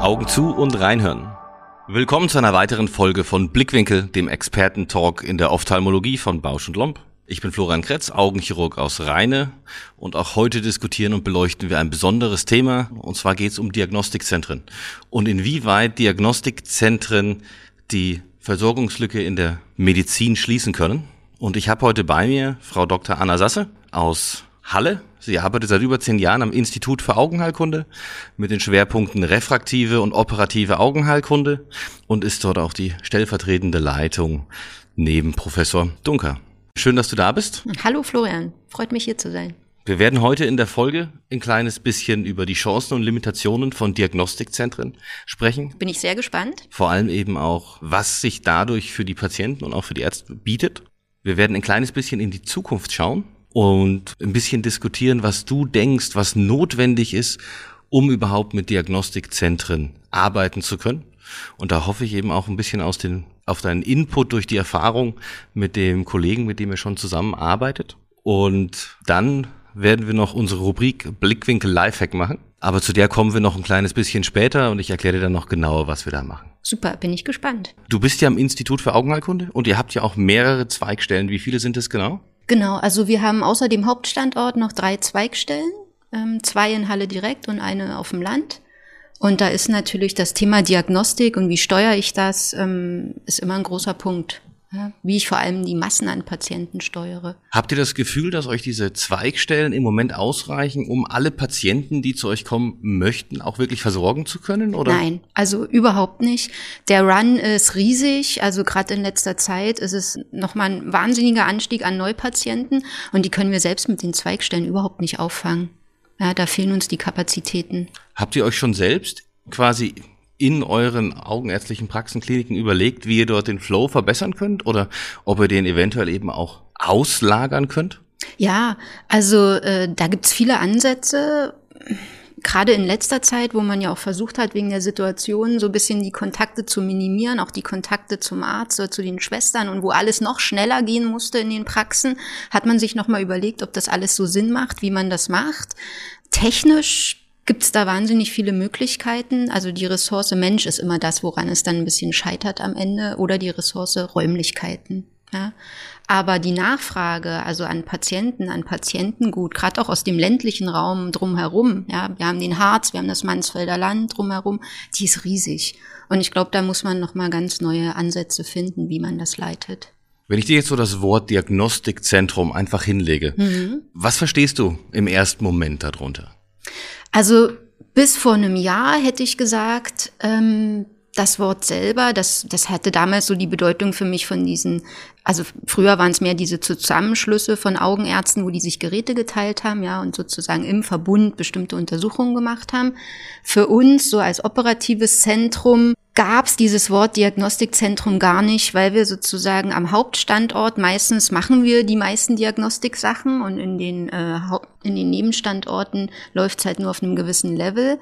Augen zu und reinhören. Willkommen zu einer weiteren Folge von Blickwinkel, dem Experten-Talk in der Ophthalmologie von Bausch und Lomb. Ich bin Florian Kretz, Augenchirurg aus Rheine und auch heute diskutieren und beleuchten wir ein besonderes Thema und zwar geht es um Diagnostikzentren und inwieweit Diagnostikzentren die Versorgungslücke in der Medizin schließen können. Und ich habe heute bei mir Frau Dr. Anna Sasse aus Halle. Sie arbeitet seit über zehn Jahren am Institut für Augenheilkunde mit den Schwerpunkten refraktive und operative Augenheilkunde und ist dort auch die stellvertretende Leitung neben Professor Dunker. Schön, dass du da bist. Hallo Florian, freut mich hier zu sein. Wir werden heute in der Folge ein kleines bisschen über die Chancen und Limitationen von Diagnostikzentren sprechen. Bin ich sehr gespannt. Vor allem eben auch, was sich dadurch für die Patienten und auch für die Ärzte bietet. Wir werden ein kleines bisschen in die Zukunft schauen und ein bisschen diskutieren, was du denkst, was notwendig ist, um überhaupt mit Diagnostikzentren arbeiten zu können. Und da hoffe ich eben auch ein bisschen aus den, auf deinen Input durch die Erfahrung mit dem Kollegen, mit dem ihr schon zusammenarbeitet. Und dann werden wir noch unsere Rubrik Blickwinkel Lifehack machen. Aber zu der kommen wir noch ein kleines bisschen später und ich erkläre dir dann noch genauer, was wir da machen. Super, bin ich gespannt. Du bist ja im Institut für Augenheilkunde und ihr habt ja auch mehrere Zweigstellen. Wie viele sind es genau? Genau, also wir haben außer dem Hauptstandort noch drei Zweigstellen, ähm, zwei in Halle direkt und eine auf dem Land. Und da ist natürlich das Thema Diagnostik und wie steuere ich das, ähm, ist immer ein großer Punkt. Ja, wie ich vor allem die Massen an Patienten steuere. Habt ihr das Gefühl, dass euch diese Zweigstellen im Moment ausreichen, um alle Patienten, die zu euch kommen möchten, auch wirklich versorgen zu können? Oder? Nein, also überhaupt nicht. Der Run ist riesig. Also gerade in letzter Zeit ist es nochmal ein wahnsinniger Anstieg an Neupatienten und die können wir selbst mit den Zweigstellen überhaupt nicht auffangen. Ja, da fehlen uns die Kapazitäten. Habt ihr euch schon selbst quasi in euren augenärztlichen Praxen, Kliniken überlegt, wie ihr dort den Flow verbessern könnt oder ob ihr den eventuell eben auch auslagern könnt? Ja, also äh, da gibt's viele Ansätze. Gerade in letzter Zeit, wo man ja auch versucht hat, wegen der Situation so ein bisschen die Kontakte zu minimieren, auch die Kontakte zum Arzt oder zu den Schwestern und wo alles noch schneller gehen musste in den Praxen, hat man sich nochmal überlegt, ob das alles so Sinn macht, wie man das macht. Technisch gibt es da wahnsinnig viele Möglichkeiten. Also die Ressource Mensch ist immer das, woran es dann ein bisschen scheitert am Ende oder die Ressource Räumlichkeiten. Ja. Aber die Nachfrage, also an Patienten, an Patientengut, gerade auch aus dem ländlichen Raum drumherum, ja, wir haben den Harz, wir haben das Mansfelder Land drumherum, die ist riesig. Und ich glaube, da muss man nochmal ganz neue Ansätze finden, wie man das leitet. Wenn ich dir jetzt so das Wort Diagnostikzentrum einfach hinlege, mhm. was verstehst du im ersten Moment darunter? Also bis vor einem Jahr hätte ich gesagt, ähm, das Wort selber, das, das hatte damals so die Bedeutung für mich von diesen, also früher waren es mehr diese Zusammenschlüsse von Augenärzten, wo die sich Geräte geteilt haben, ja, und sozusagen im Verbund bestimmte Untersuchungen gemacht haben. Für uns so als operatives Zentrum gab es dieses Wort Diagnostikzentrum gar nicht, weil wir sozusagen am Hauptstandort meistens machen wir die meisten Diagnostiksachen und in den, äh, in den Nebenstandorten läuft es halt nur auf einem gewissen Level.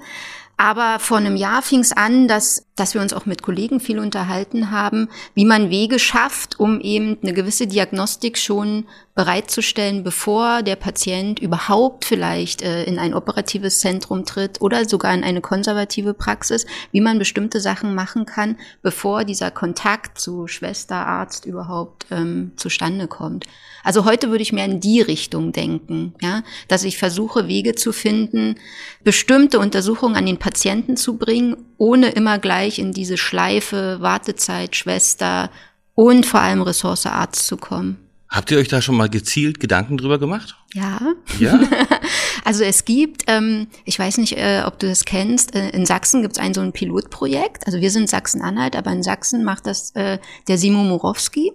Aber vor einem Jahr fing es an, dass, dass wir uns auch mit Kollegen viel unterhalten haben, wie man Wege schafft, um eben eine gewisse Diagnostik schon bereitzustellen, bevor der Patient überhaupt vielleicht äh, in ein operatives Zentrum tritt oder sogar in eine konservative Praxis, wie man bestimmte Sachen machen kann, bevor dieser Kontakt zu Schwester, Arzt überhaupt ähm, zustande kommt. Also heute würde ich mehr in die Richtung denken, ja, dass ich versuche, Wege zu finden, bestimmte Untersuchungen an den Patienten zu bringen, ohne immer gleich in diese Schleife Wartezeit, Schwester und vor allem Ressource Arzt zu kommen. Habt ihr euch da schon mal gezielt Gedanken drüber gemacht? Ja. Ja. also es gibt, ähm, ich weiß nicht, äh, ob du das kennst, äh, in Sachsen gibt es ein so ein Pilotprojekt. Also wir sind Sachsen-Anhalt, aber in Sachsen macht das äh, der Simo Morowski.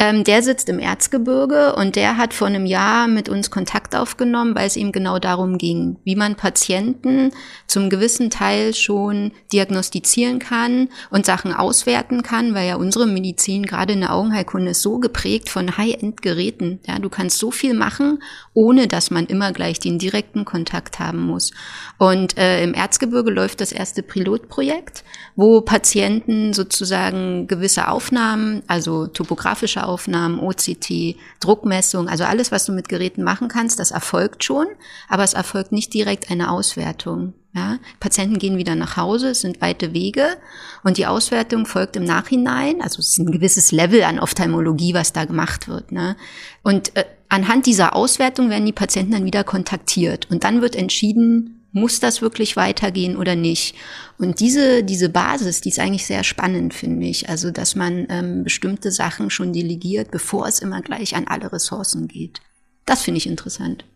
Ähm, der sitzt im Erzgebirge und der hat vor einem Jahr mit uns Kontakt aufgenommen, weil es ihm genau darum ging, wie man Patienten zum gewissen Teil schon diagnostizieren kann und Sachen auswerten kann, weil ja unsere Medizin gerade in der Augenheilkunde ist so geprägt von High-End-Geräten. Ja, du kannst so viel machen ohne dass man immer gleich den direkten direkten Kontakt haben muss. Und äh, im Erzgebirge läuft das erste Pilotprojekt, wo Patienten sozusagen gewisse Aufnahmen, also topografische Aufnahmen, OCT, Druckmessung, also alles, was du mit Geräten machen kannst, das erfolgt schon, aber es erfolgt nicht direkt eine Auswertung. Ja, Patienten gehen wieder nach Hause, es sind weite Wege und die Auswertung folgt im Nachhinein. Also es ist ein gewisses Level an Ophthalmologie, was da gemacht wird. Ne? Und äh, anhand dieser Auswertung werden die Patienten dann wieder kontaktiert und dann wird entschieden, muss das wirklich weitergehen oder nicht? Und diese, diese Basis, die ist eigentlich sehr spannend, finde ich. Also, dass man ähm, bestimmte Sachen schon delegiert, bevor es immer gleich an alle Ressourcen geht. Das finde ich interessant.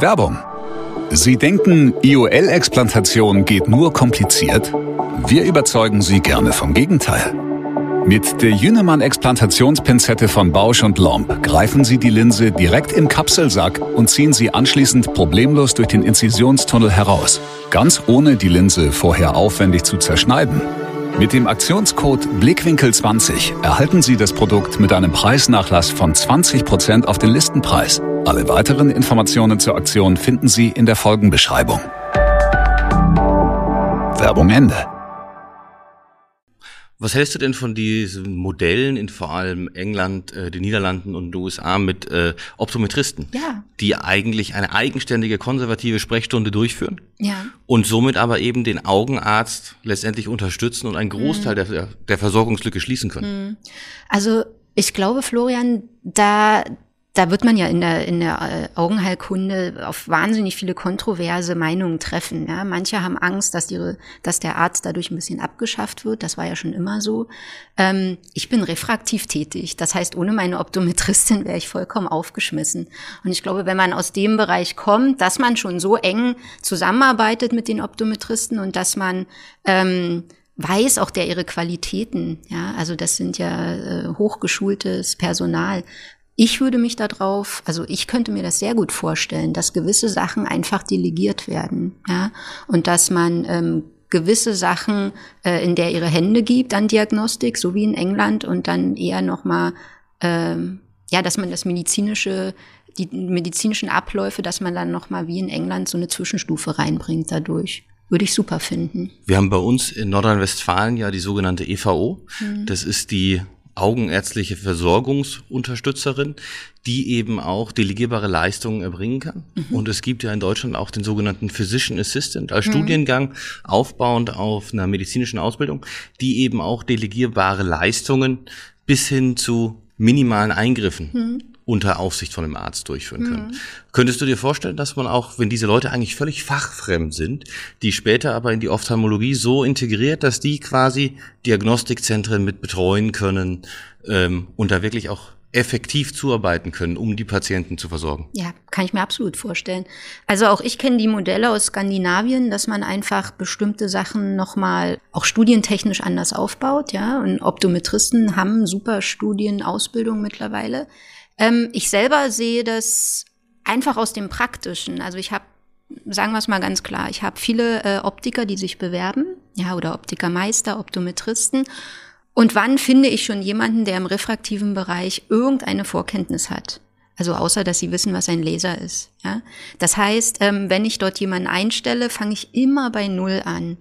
Werbung. Sie denken, IOL-Explantation geht nur kompliziert? Wir überzeugen Sie gerne vom Gegenteil. Mit der Jünemann-Explantationspinzette von Bausch und Lomb greifen Sie die Linse direkt im Kapselsack und ziehen sie anschließend problemlos durch den Inzisionstunnel heraus, ganz ohne die Linse vorher aufwendig zu zerschneiden. Mit dem Aktionscode Blickwinkel20 erhalten Sie das Produkt mit einem Preisnachlass von 20% auf den Listenpreis. Alle weiteren Informationen zur Aktion finden Sie in der Folgenbeschreibung. Werbung Ende. Was hältst du denn von diesen Modellen in vor allem England, äh, den Niederlanden und den USA mit äh, Optometristen, ja. die eigentlich eine eigenständige konservative Sprechstunde durchführen ja. und somit aber eben den Augenarzt letztendlich unterstützen und einen Großteil mhm. der, der Versorgungslücke schließen können? Mhm. Also ich glaube, Florian, da da wird man ja in der, in der äh, Augenheilkunde auf wahnsinnig viele kontroverse Meinungen treffen. Ja? Manche haben Angst, dass, ihre, dass der Arzt dadurch ein bisschen abgeschafft wird. Das war ja schon immer so. Ähm, ich bin refraktiv tätig. Das heißt, ohne meine Optometristin wäre ich vollkommen aufgeschmissen. Und ich glaube, wenn man aus dem Bereich kommt, dass man schon so eng zusammenarbeitet mit den Optometristen und dass man ähm, weiß auch der ihre Qualitäten, ja, also das sind ja äh, hochgeschultes Personal, ich würde mich darauf, also ich könnte mir das sehr gut vorstellen, dass gewisse Sachen einfach delegiert werden, ja, und dass man ähm, gewisse Sachen äh, in der ihre Hände gibt an Diagnostik, so wie in England, und dann eher noch mal, ähm, ja, dass man das medizinische, die medizinischen Abläufe, dass man dann noch mal wie in England so eine Zwischenstufe reinbringt dadurch würde ich super finden. Wir haben bei uns in Nordrhein-Westfalen ja die sogenannte EVO. Mhm. Das ist die augenärztliche Versorgungsunterstützerin, die eben auch delegierbare Leistungen erbringen kann. Mhm. Und es gibt ja in Deutschland auch den sogenannten Physician Assistant als mhm. Studiengang aufbauend auf einer medizinischen Ausbildung, die eben auch delegierbare Leistungen bis hin zu minimalen Eingriffen mhm unter Aufsicht von einem Arzt durchführen können. Mhm. Könntest du dir vorstellen, dass man auch, wenn diese Leute eigentlich völlig fachfremd sind, die später aber in die Ophthalmologie so integriert, dass die quasi Diagnostikzentren mit betreuen können ähm, und da wirklich auch effektiv zuarbeiten können, um die Patienten zu versorgen. Ja, kann ich mir absolut vorstellen. Also auch ich kenne die Modelle aus Skandinavien, dass man einfach bestimmte Sachen nochmal auch studientechnisch anders aufbaut, ja. Und Optometristen haben super Studienausbildung mittlerweile. Ähm, ich selber sehe das einfach aus dem Praktischen. Also ich habe, sagen wir es mal ganz klar, ich habe viele äh, Optiker, die sich bewerben, ja, oder Optikermeister, Optometristen. Und wann finde ich schon jemanden, der im refraktiven Bereich irgendeine Vorkenntnis hat? Also außer, dass sie wissen, was ein Laser ist. Ja? Das heißt, ähm, wenn ich dort jemanden einstelle, fange ich immer bei Null an.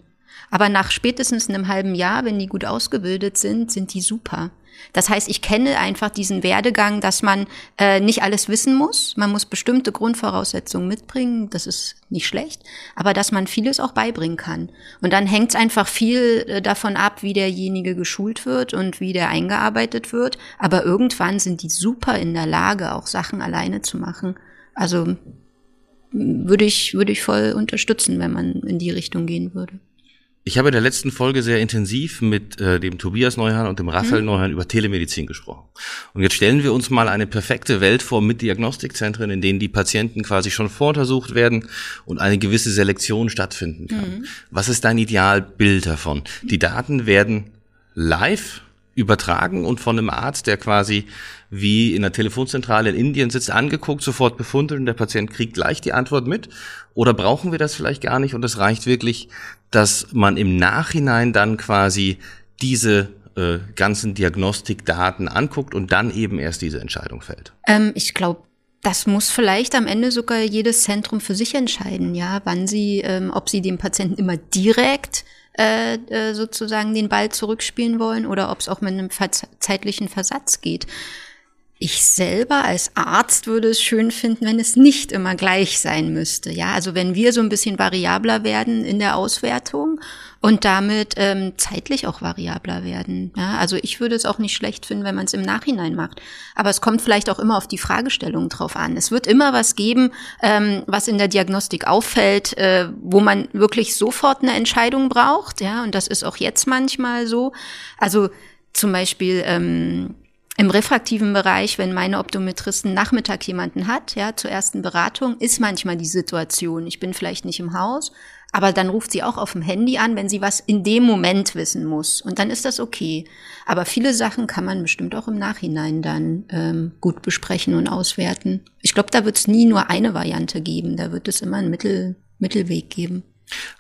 Aber nach spätestens einem halben Jahr, wenn die gut ausgebildet sind, sind die super. Das heißt, ich kenne einfach diesen Werdegang, dass man äh, nicht alles wissen muss. Man muss bestimmte Grundvoraussetzungen mitbringen. Das ist nicht schlecht. Aber dass man vieles auch beibringen kann. Und dann hängt es einfach viel äh, davon ab, wie derjenige geschult wird und wie der eingearbeitet wird. Aber irgendwann sind die super in der Lage, auch Sachen alleine zu machen. Also würde ich, würde ich voll unterstützen, wenn man in die Richtung gehen würde. Ich habe in der letzten Folge sehr intensiv mit äh, dem Tobias Neuhan und dem Raphael mhm. Neuhan über Telemedizin gesprochen. Und jetzt stellen wir uns mal eine perfekte Welt vor mit Diagnostikzentren, in denen die Patienten quasi schon voruntersucht werden und eine gewisse Selektion stattfinden kann. Mhm. Was ist dein Idealbild davon? Die Daten werden live übertragen und von einem Arzt, der quasi wie in der Telefonzentrale in Indien sitzt, angeguckt, sofort befunden und der Patient kriegt gleich die Antwort mit? Oder brauchen wir das vielleicht gar nicht und es reicht wirklich, dass man im Nachhinein dann quasi diese äh, ganzen Diagnostikdaten anguckt und dann eben erst diese Entscheidung fällt? Ähm, ich glaube, das muss vielleicht am Ende sogar jedes Zentrum für sich entscheiden, ja, wann sie, ähm, ob sie dem Patienten immer direkt äh, sozusagen den Ball zurückspielen wollen oder ob es auch mit einem zeitlichen Versatz geht. Ich selber als Arzt würde es schön finden, wenn es nicht immer gleich sein müsste. Ja, also wenn wir so ein bisschen variabler werden in der Auswertung und damit ähm, zeitlich auch variabler werden. Ja, also ich würde es auch nicht schlecht finden, wenn man es im Nachhinein macht. Aber es kommt vielleicht auch immer auf die Fragestellung drauf an. Es wird immer was geben, ähm, was in der Diagnostik auffällt, äh, wo man wirklich sofort eine Entscheidung braucht. Ja, und das ist auch jetzt manchmal so. Also zum Beispiel ähm, im refraktiven Bereich, wenn meine Optometristen Nachmittag jemanden hat, ja, zur ersten Beratung, ist manchmal die Situation, ich bin vielleicht nicht im Haus, aber dann ruft sie auch auf dem Handy an, wenn sie was in dem Moment wissen muss. Und dann ist das okay. Aber viele Sachen kann man bestimmt auch im Nachhinein dann ähm, gut besprechen und auswerten. Ich glaube, da wird es nie nur eine Variante geben. Da wird es immer einen Mittel, Mittelweg geben.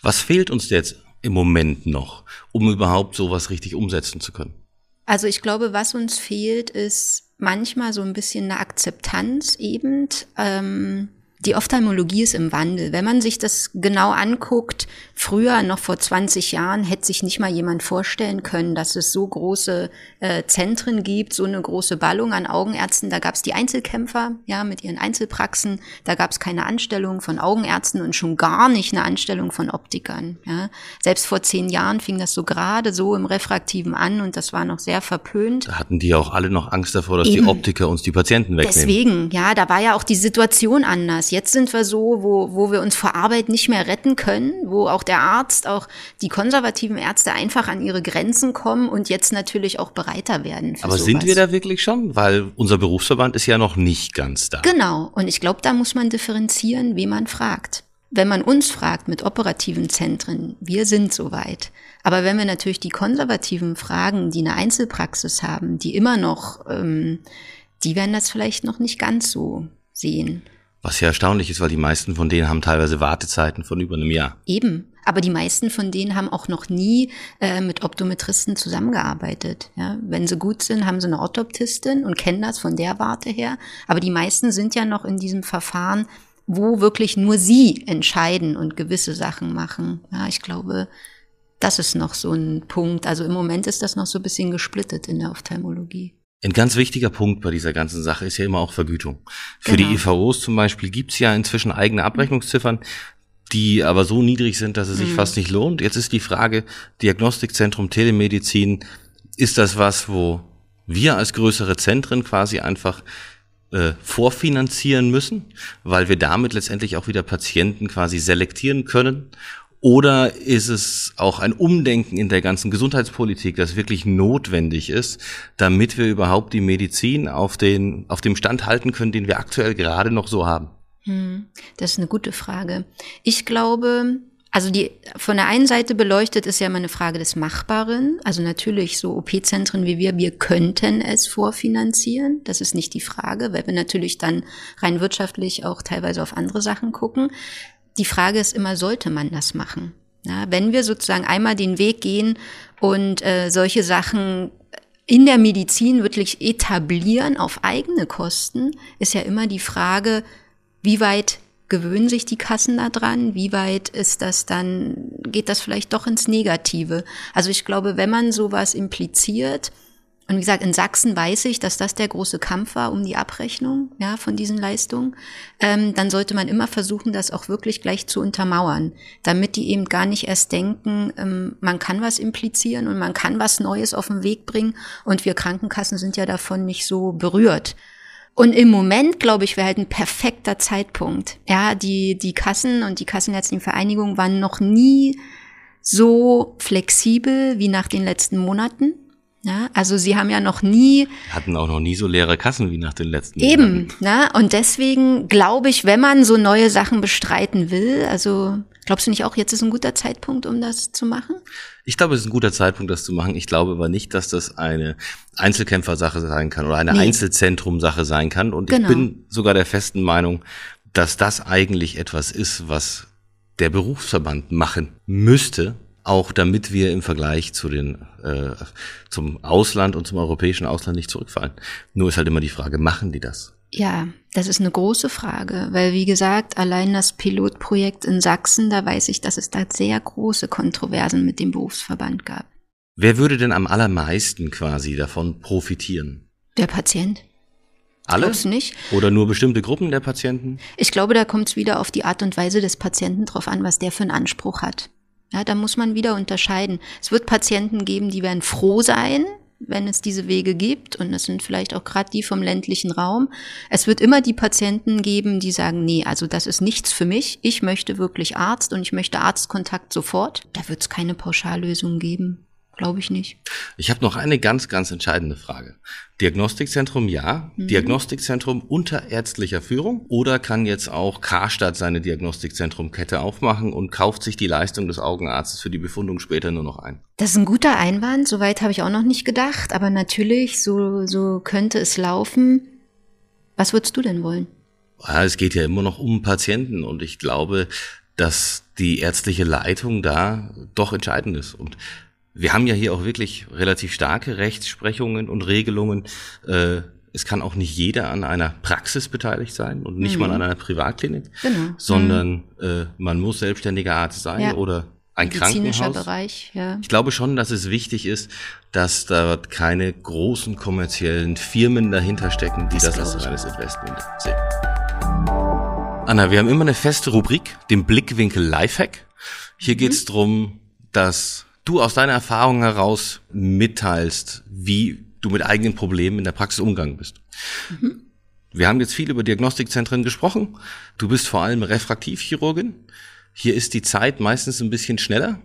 Was fehlt uns jetzt im Moment noch, um überhaupt sowas richtig umsetzen zu können? Also ich glaube, was uns fehlt, ist manchmal so ein bisschen eine Akzeptanz eben. Ähm, die Ophthalmologie ist im Wandel. Wenn man sich das genau anguckt, früher, noch vor 20 Jahren, hätte sich nicht mal jemand vorstellen können, dass es so große äh, Zentren gibt, so eine große Ballung an Augenärzten. Da gab es die Einzelkämpfer, ja, mit ihren Einzelpraxen. Da gab es keine Anstellung von Augenärzten und schon gar nicht eine Anstellung von Optikern. Ja. Selbst vor zehn Jahren fing das so gerade so im Refraktiven an und das war noch sehr verpönt. Da hatten die auch alle noch Angst davor, dass Eben. die Optiker uns die Patienten wegnehmen. Deswegen, ja, da war ja auch die Situation anders. Jetzt sind wir so, wo, wo wir uns vor Arbeit nicht mehr retten können, wo auch der Arzt, auch die konservativen Ärzte einfach an ihre Grenzen kommen und jetzt natürlich auch bereiter werden. Aber sowas. sind wir da wirklich schon? Weil unser Berufsverband ist ja noch nicht ganz da. Genau. Und ich glaube, da muss man differenzieren, wie man fragt. Wenn man uns fragt mit operativen Zentren, wir sind soweit. Aber wenn wir natürlich die konservativen fragen, die eine Einzelpraxis haben, die immer noch, ähm, die werden das vielleicht noch nicht ganz so sehen. Was ja erstaunlich ist, weil die meisten von denen haben teilweise Wartezeiten von über einem Jahr. Eben. Aber die meisten von denen haben auch noch nie äh, mit Optometristen zusammengearbeitet. Ja? Wenn sie gut sind, haben sie eine Orthoptistin und kennen das von der Warte her. Aber die meisten sind ja noch in diesem Verfahren, wo wirklich nur sie entscheiden und gewisse Sachen machen. Ja, ich glaube, das ist noch so ein Punkt. Also im Moment ist das noch so ein bisschen gesplittet in der Ophthalmologie. Ein ganz wichtiger Punkt bei dieser ganzen Sache ist ja immer auch Vergütung. Für genau. die EVOs zum Beispiel gibt's ja inzwischen eigene Abrechnungsziffern, die aber so niedrig sind, dass es sich mhm. fast nicht lohnt. Jetzt ist die Frage, Diagnostikzentrum Telemedizin, ist das was, wo wir als größere Zentren quasi einfach äh, vorfinanzieren müssen, weil wir damit letztendlich auch wieder Patienten quasi selektieren können oder ist es auch ein Umdenken in der ganzen Gesundheitspolitik, das wirklich notwendig ist, damit wir überhaupt die Medizin auf, den, auf dem Stand halten können, den wir aktuell gerade noch so haben? Hm, das ist eine gute Frage. Ich glaube, also die von der einen Seite beleuchtet ist ja immer eine Frage des Machbaren. Also natürlich so OP-Zentren wie wir, wir könnten es vorfinanzieren. Das ist nicht die Frage, weil wir natürlich dann rein wirtschaftlich auch teilweise auf andere Sachen gucken die Frage ist immer, sollte man das machen? Ja, wenn wir sozusagen einmal den Weg gehen und äh, solche Sachen in der Medizin wirklich etablieren auf eigene Kosten, ist ja immer die Frage, wie weit gewöhnen sich die Kassen da dran? Wie weit ist das dann, geht das vielleicht doch ins Negative? Also ich glaube, wenn man sowas impliziert, und wie gesagt, in Sachsen weiß ich, dass das der große Kampf war um die Abrechnung ja, von diesen Leistungen. Ähm, dann sollte man immer versuchen, das auch wirklich gleich zu untermauern, damit die eben gar nicht erst denken, ähm, man kann was implizieren und man kann was Neues auf den Weg bringen. Und wir Krankenkassen sind ja davon nicht so berührt. Und im Moment, glaube ich, wäre halt ein perfekter Zeitpunkt. Ja, die, die Kassen und die Kassenärztlichen Vereinigungen waren noch nie so flexibel wie nach den letzten Monaten. Ja, also sie haben ja noch nie. Hatten auch noch nie so leere Kassen wie nach den letzten Eben, ne? Und deswegen glaube ich, wenn man so neue Sachen bestreiten will, also glaubst du nicht auch, jetzt ist ein guter Zeitpunkt, um das zu machen? Ich glaube, es ist ein guter Zeitpunkt, das zu machen. Ich glaube aber nicht, dass das eine Einzelkämpfersache sein kann oder eine nee. Einzelzentrumsache sein kann. Und genau. ich bin sogar der festen Meinung, dass das eigentlich etwas ist, was der Berufsverband machen müsste, auch damit wir im Vergleich zu den äh, zum Ausland und zum europäischen Ausland nicht zurückfallen. Nur ist halt immer die Frage, machen die das? Ja, das ist eine große Frage, weil wie gesagt, allein das Pilotprojekt in Sachsen, da weiß ich, dass es da sehr große Kontroversen mit dem Berufsverband gab. Wer würde denn am allermeisten quasi davon profitieren? Der Patient. Alle? Nicht? Oder nur bestimmte Gruppen der Patienten? Ich glaube, da kommt es wieder auf die Art und Weise des Patienten drauf an, was der für einen Anspruch hat. Ja, da muss man wieder unterscheiden. Es wird Patienten geben, die werden froh sein, wenn es diese Wege gibt. Und das sind vielleicht auch gerade die vom ländlichen Raum. Es wird immer die Patienten geben, die sagen, nee, also das ist nichts für mich. Ich möchte wirklich Arzt und ich möchte Arztkontakt sofort. Da wird es keine Pauschallösung geben. Glaube ich nicht. Ich habe noch eine ganz, ganz entscheidende Frage. Diagnostikzentrum ja, mhm. Diagnostikzentrum unter ärztlicher Führung oder kann jetzt auch Karstadt seine Diagnostikzentrum-Kette aufmachen und kauft sich die Leistung des Augenarztes für die Befundung später nur noch ein? Das ist ein guter Einwand, soweit habe ich auch noch nicht gedacht, aber natürlich, so, so könnte es laufen. Was würdest du denn wollen? Ja, es geht ja immer noch um Patienten und ich glaube, dass die ärztliche Leitung da doch entscheidend ist. Und wir haben ja hier auch wirklich relativ starke Rechtsprechungen und Regelungen. Äh, es kann auch nicht jeder an einer Praxis beteiligt sein und nicht mhm. mal an einer Privatklinik, genau. sondern mhm. äh, man muss selbstständiger Arzt sein ja. oder ein Krankenhaus. Bereich, ja. Ich glaube schon, dass es wichtig ist, dass dort keine großen kommerziellen Firmen dahinter stecken, die das, das als reines Investment sehen. Anna, wir haben immer eine feste Rubrik, den Blickwinkel Lifehack. Hier mhm. geht es darum, dass du aus deiner Erfahrung heraus mitteilst, wie du mit eigenen Problemen in der Praxis umgegangen bist. Mhm. Wir haben jetzt viel über Diagnostikzentren gesprochen. Du bist vor allem Refraktivchirurgin. Hier ist die Zeit meistens ein bisschen schneller.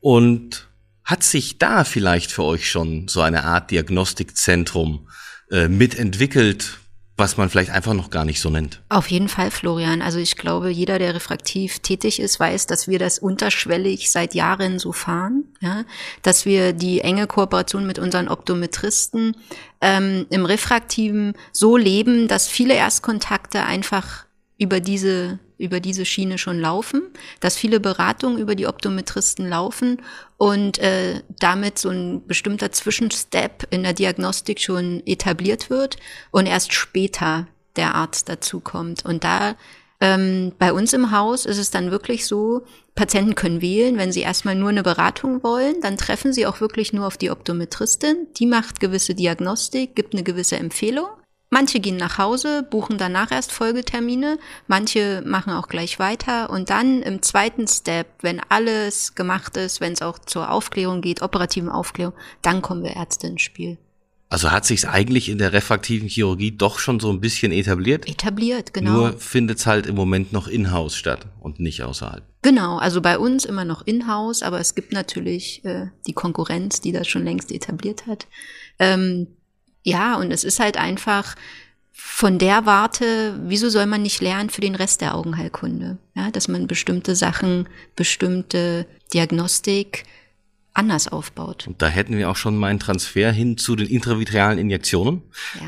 Und hat sich da vielleicht für euch schon so eine Art Diagnostikzentrum äh, mitentwickelt, was man vielleicht einfach noch gar nicht so nennt. Auf jeden Fall, Florian. Also ich glaube, jeder, der refraktiv tätig ist, weiß, dass wir das unterschwellig seit Jahren so fahren, ja, dass wir die enge Kooperation mit unseren Optometristen ähm, im Refraktiven so leben, dass viele Erstkontakte einfach über diese über diese Schiene schon laufen, dass viele Beratungen über die Optometristen laufen und äh, damit so ein bestimmter Zwischenstep in der Diagnostik schon etabliert wird und erst später der Arzt dazukommt. Und da ähm, bei uns im Haus ist es dann wirklich so, Patienten können wählen, wenn sie erstmal nur eine Beratung wollen, dann treffen sie auch wirklich nur auf die Optometristin. Die macht gewisse Diagnostik, gibt eine gewisse Empfehlung. Manche gehen nach Hause, buchen danach erst Folgetermine, manche machen auch gleich weiter und dann im zweiten Step, wenn alles gemacht ist, wenn es auch zur Aufklärung geht, operativen Aufklärung, dann kommen wir Ärzte ins Spiel. Also hat sich eigentlich in der refraktiven Chirurgie doch schon so ein bisschen etabliert? Etabliert, genau. Nur findet es halt im Moment noch in-house statt und nicht außerhalb. Genau, also bei uns immer noch in-house, aber es gibt natürlich äh, die Konkurrenz, die das schon längst etabliert hat. Ähm, ja, und es ist halt einfach von der Warte, wieso soll man nicht lernen für den Rest der Augenheilkunde? Ja, dass man bestimmte Sachen, bestimmte Diagnostik anders aufbaut. Und da hätten wir auch schon mal einen Transfer hin zu den intravitrealen Injektionen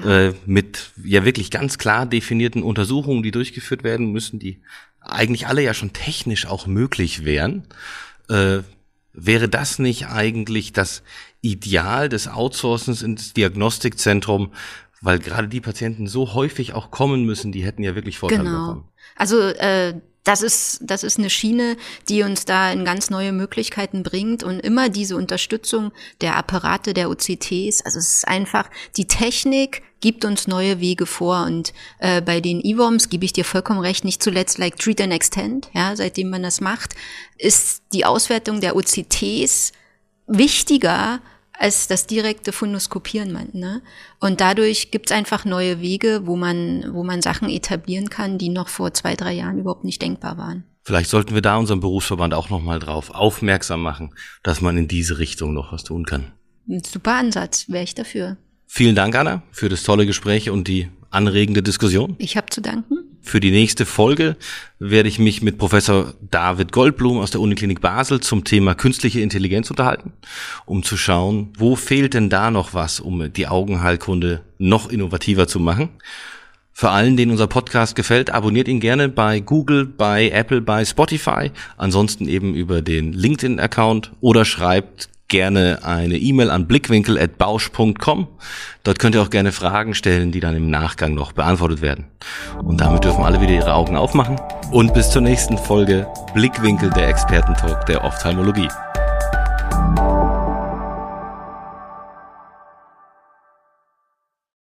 ja. äh, mit ja wirklich ganz klar definierten Untersuchungen, die durchgeführt werden müssen, die eigentlich alle ja schon technisch auch möglich wären. Äh, wäre das nicht eigentlich das Ideal des Outsourcens ins Diagnostikzentrum, weil gerade die Patienten so häufig auch kommen müssen, die hätten ja wirklich Vorteile genau. davon. Also äh, das ist, das ist eine Schiene, die uns da in ganz neue Möglichkeiten bringt und immer diese Unterstützung der Apparate, der OCTs. Also es ist einfach, die Technik gibt uns neue Wege vor und äh, bei den EWOMs gebe ich dir vollkommen recht, nicht zuletzt like Treat and Extend, ja, seitdem man das macht, ist die Auswertung der OCTs wichtiger als das direkte Fundoskopieren. Ne? Und dadurch gibt es einfach neue Wege, wo man, wo man Sachen etablieren kann, die noch vor zwei, drei Jahren überhaupt nicht denkbar waren. Vielleicht sollten wir da unserem Berufsverband auch nochmal drauf aufmerksam machen, dass man in diese Richtung noch was tun kann. Ein super Ansatz, wäre ich dafür. Vielen Dank, Anna, für das tolle Gespräch und die anregende Diskussion. Ich habe zu danken. Für die nächste Folge werde ich mich mit Professor David Goldblum aus der Uniklinik Basel zum Thema künstliche Intelligenz unterhalten, um zu schauen, wo fehlt denn da noch was, um die Augenheilkunde noch innovativer zu machen. Für allen, denen unser Podcast gefällt, abonniert ihn gerne bei Google, bei Apple, bei Spotify, ansonsten eben über den LinkedIn-Account oder schreibt gerne eine E-Mail an blickwinkel.bausch.com. Dort könnt ihr auch gerne Fragen stellen, die dann im Nachgang noch beantwortet werden. Und damit dürfen alle wieder ihre Augen aufmachen. Und bis zur nächsten Folge Blickwinkel der Expertentalk der Ophthalmologie.